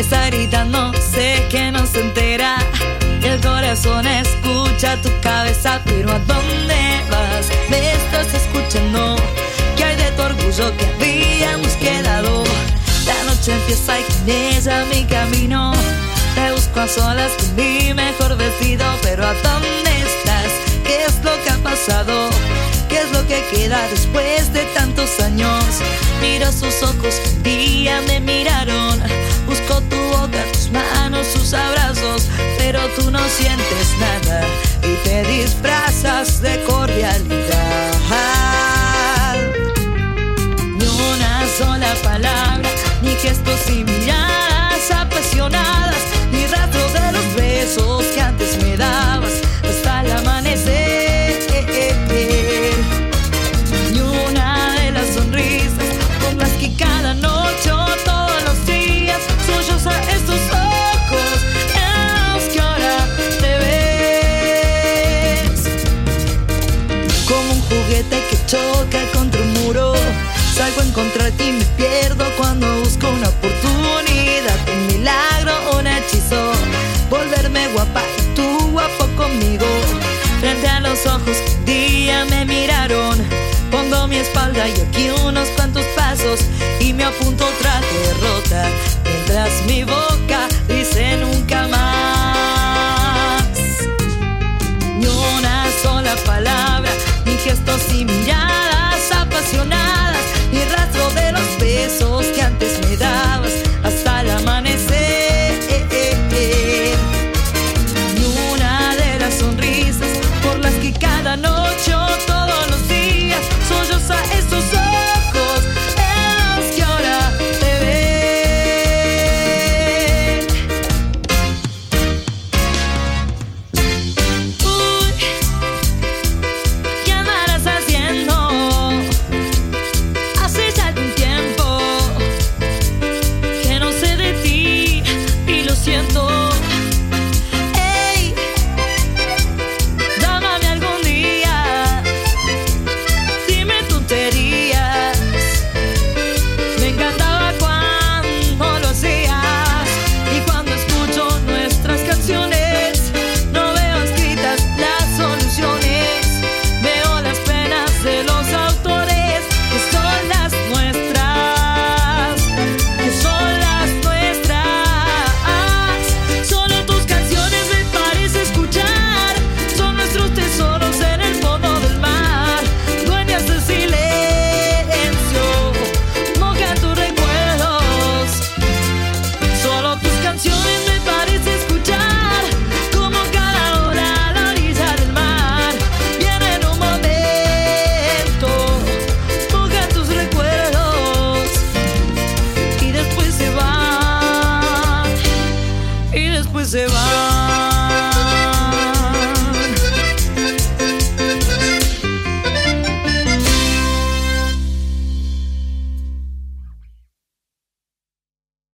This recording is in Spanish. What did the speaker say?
está gritando, sé que no se entera. El corazón escucha tu cabeza, pero ¿a dónde vas? Me estás escuchando. ¿Qué hay de tu orgullo que habíamos quedado? La noche empieza y mi camino. Te busco a solas con mi mejor vestido, pero ¿a dónde estás? ¿Qué es lo que ha pasado? ¿Qué es lo que queda después de tantos años? Miro sus ojos, un día me miraron. Busco tú no sientes nada y te disfrazas de choca contra un muro. Salgo en contra de y me pierdo cuando busco una oportunidad, un milagro, un hechizo. Volverme guapa y tú guapo conmigo. Frente a los ojos día me miraron. Pongo mi espalda y aquí unos cuantos pasos y me apunto otra derrota. y después se va.